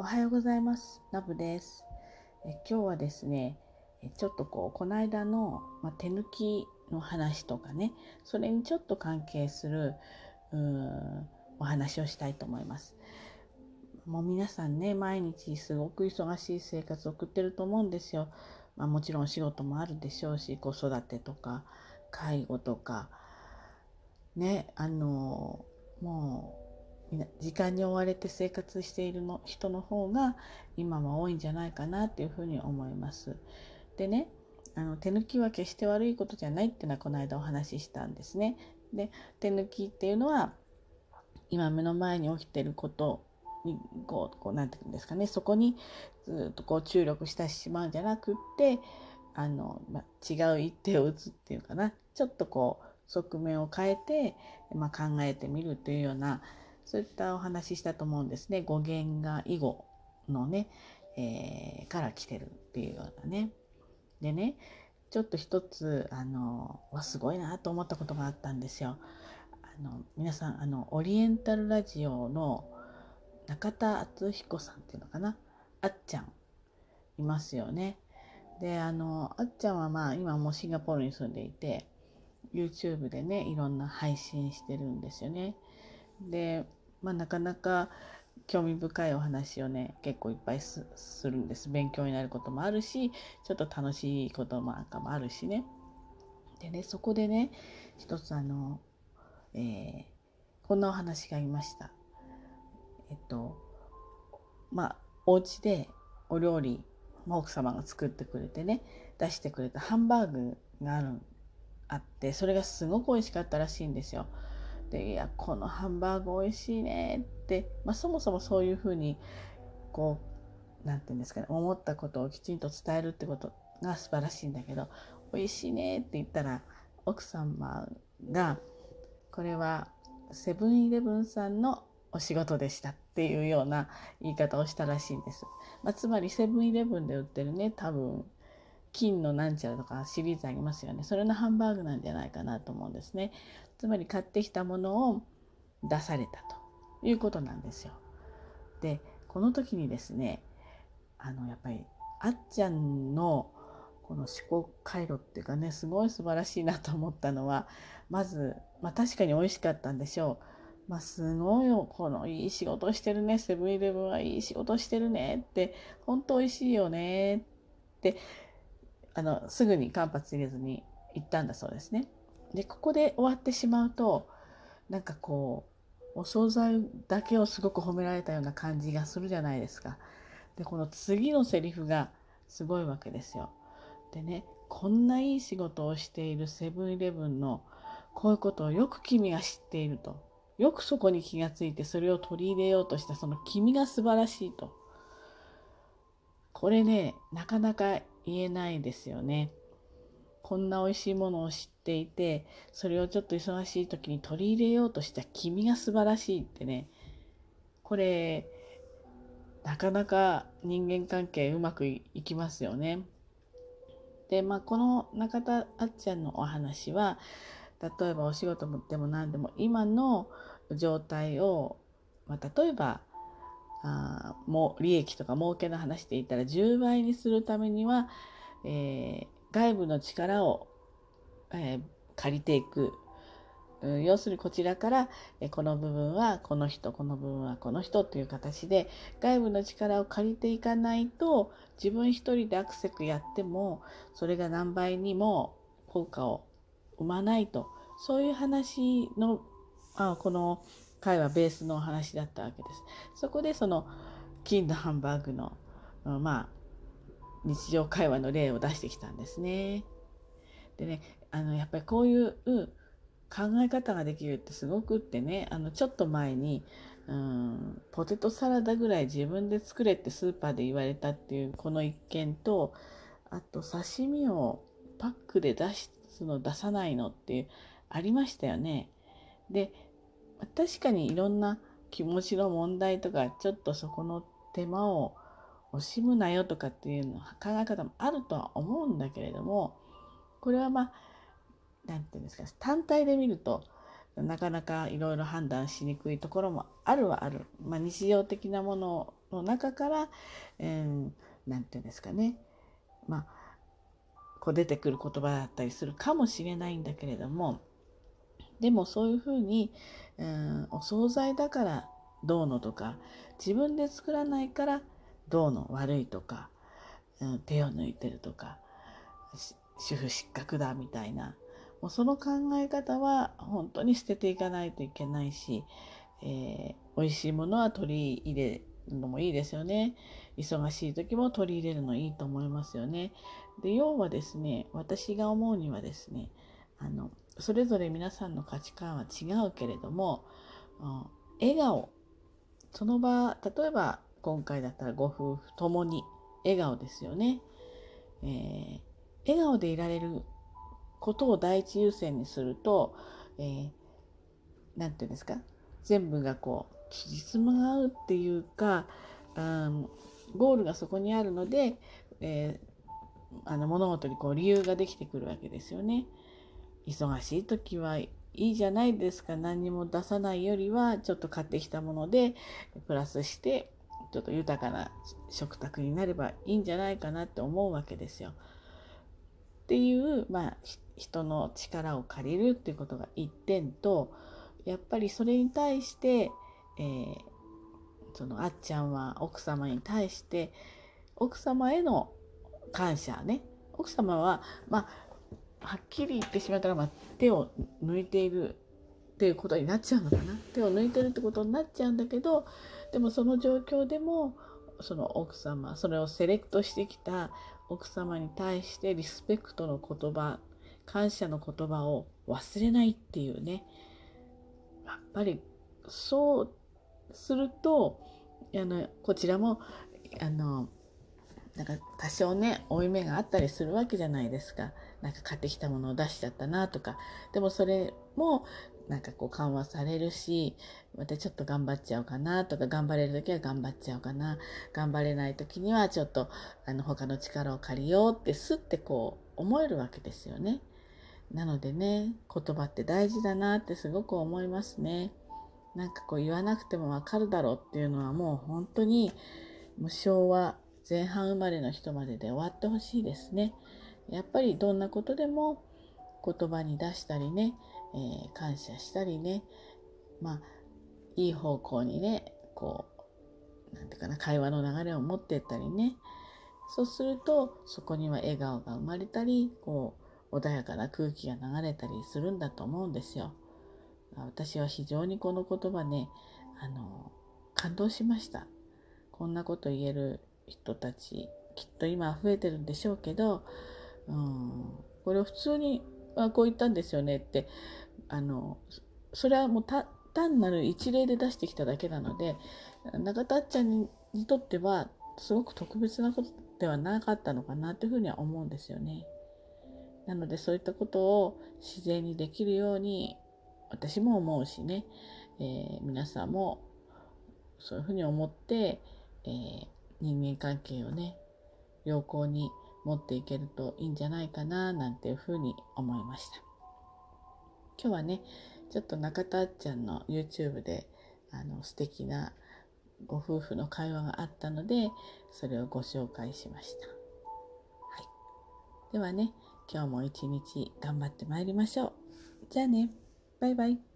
おはようございます。ナブです。え今日はですね、えちょっとこう、この間の、まあ、手抜きの話とかね、それにちょっと関係するうーんお話をしたいと思います。もう皆さんね、毎日すごく忙しい生活を送ってると思うんですよ。まあ、もちろんお仕事もあるでしょうし、子育てとか、介護とか、ね、あの、もう、時間に追われて生活しているの人の方が今は多いんじゃないかなっていうふうに思います。でねあの手抜きは決して悪いことじゃないっていうのはこの間お話ししたんですね。で手抜きっていうのは今目の前に起きてることにこうこうなんていうんですかねそこにずっとこう注力してしまうんじゃなくってあの、ま、違う一手を打つっていうかなちょっとこう側面を変えて、まあ、考えてみるというようなそういったお話ししたと思うんですね。語源が囲碁のね、えーから来てるっていうようなね。でね、ちょっと一つ、あの、わ、すごいなと思ったことがあったんですよ。あの、皆さん、あの、オリエンタルラジオの中田敦彦さんっていうのかな。あっちゃん、いますよね。で、あの、あっちゃんはまあ、今もシンガポールに住んでいて、YouTube でね、いろんな配信してるんですよね。で、まあ、なかなか興味深いお話をね結構いっぱいするんです。勉強になることもあるしちょっと楽しいこともなんかもあるしね。でねそこでね一つあの、えーこんなお話がありました。えっとまあお家でお料理、まあ、奥様が作ってくれてね出してくれたハンバーグがあるあってそれがすごく美味しかったらしいんですよ。でいやこのハンバーグ美味しいねって、まあ、そもそもそういうふうにこう何て言うんですかね思ったことをきちんと伝えるってことが素晴らしいんだけど美味しいねって言ったら奥様がこれはセブンイレブンさんのお仕事でしたっていうような言い方をしたらしいんです。まあ、つまりセブンイレブンで売ってるね多分金のなんちゃらとかシリーズありますよね。それのハンバーグなんじゃないかなと思うんですね。つまり買ってきたものを出されたということなんですよ。で、この時にですね、あの、やっぱり、あっちゃんのこの思考回路っていうかね、すごい素晴らしいなと思ったのは、まず、まあ確かに美味しかったんでしょう。まあすごいよ、このいい仕事してるね、セブンイレブンはいい仕事してるねって、本当美味しいよねって、あの、すぐに間髪入れずに言ったんだそうですね。で、ここで終わってしまうと、なんかこう、お惣菜だけをすごく褒められたような感じがするじゃないですか。で、この次のセリフがすごいわけですよ。でね、こんないい仕事をしているセブンイレブンのこういうことをよく君が知っていると。よくそこに気がついてそれを取り入れようとしたその君が素晴らしいと。これね、なかなか言えないですよね。こんな美味しいものを知っていて、それをちょっと忙しい時に取り入れようとした君が素晴らしいってね、これ、なかなか人間関係うまくいきますよね。で、まあ、この中田あっちゃんのお話は、例えばお仕事でも何でも今の状態を、まあ、例えばあもう利益とか儲けの話で言ったら10倍にするためには、えー外部の力を、えー借りていく。うん要するにこちらから、えこの部分はこの人、この部分はこの人という形で外部の力を借りていかないと自分一人でアクセクやってもそれが何倍にも効果を生まないとそういう話のあこの回はベースのお話だったわけです。そこでその金のハンバーグの、まあ日常会話の例を出してきたんですね。でね、あのやっぱりこういう考え方ができるってすごくってね、あのちょっと前に、うん、ポテトサラダぐらい自分で作れってスーパーで言われたっていうこの一件と、あと刺身をパックで出すの出さないのっていうありましたよね。で、確かにいろんな気持ちの問題とか、ちょっとそこの手間を惜しむなよとかっていうの考え方もあるとは思うんだけれどもこれはまあ何て言うんですか単体で見るとなかなかいろいろ判断しにくいところもあるはある、まあ、日常的なものの中から何、えー、て言うんですかね。まあこう出てくる言葉だったりするかもしれないんだけれどもでもそういうふうに、うん、お惣菜だからどうのとか自分で作らないからどうの悪いとか、うん、手を抜いてるとか主婦失格だみたいなもうその考え方は本当に捨てていかないといけないし、えー、美味しいものは取り入れるのもいいですよね。忙しい時も取り入れるのいいと思いますよね。で要はですね私が思うにはですねあのそれぞれ皆さんの価値観は違うけれども、笑顔。その場例えば今回だったらご夫婦ともに笑顔ですよね、えー、笑顔でいられることを第一優先にすると何、えー、て言うんですか？全部がこう実合うっていうか、うん、ゴールがそこにあるので、えー、あの物事にこう理由ができてくるわけですよね。忙しい時はいいじゃないですか何にも出さないよりはちょっと買ってきたものでプラスしてちょっと豊かな食卓になればいいんじゃないかなって思うわけですよ。っていう、まあ、人の力を借りるっていうことが一点とやっぱりそれに対して、えー、そのあっちゃんは奥様に対して奥様への感謝ね奥様はまあはっきり言ってしまったら、まあ、手を抜いているっていうことになっちゃうのかな。手を抜いてるってことになっちゃうんだけどでもその状況でもその奥様それをセレクトしてきた奥様に対してリスペクトの言葉感謝の言葉を忘れないっていうね。やっぱりそうするとあのこちらもあのなんか多少ね負い目があったりするわけじゃないですか。なんか買ってきたものを出しちゃったなとかでもそれもなんかこう緩和されるしまたちょっと頑張っちゃおうかなとか頑張れる時は頑張っちゃおうかな頑張れない時にはちょっとあの他の力を借りようってすってこう思えるわけですよね。なのでね言葉って大事だなってすごく思いますね。なんかこう言わなくてもわかるだろうっていうのはもう本当にもう昭和前半生まれの人までで終わってほしいですね。やっぱりどんなことでも言葉に出したりね、えー、感謝したりねまあいい方向にねこう何て言うかな会話の流れを持ってったりねそうするとそこには笑顔が生まれたりこう穏やかな空気が流れたりするんだと思うんですよ。私は非常にこの言葉ねあの感動しましたこんなこと言える人たちきっと今増えてるんでしょうけど、うん、これを普通にあこう言ったんですよねってあのそれはもう単なる一例で出してきただけなので永田ちゃんにとってはすごく特別なことではなかったのかなというふうには思うんですよね。なのでそういったことを自然にできるように私も思うしね、えー、皆さんもそういうふうに思って、えー、人間関係をね良好に持っていけるといいんじゃないかななんていうふうに思いました。今日はねちょっと中田あっちゃんの YouTube であの素敵なご夫婦の会話があったのでそれをご紹介しました、はい、ではね今日も一日頑張ってまいりましょう。じゃあね。バイバイ。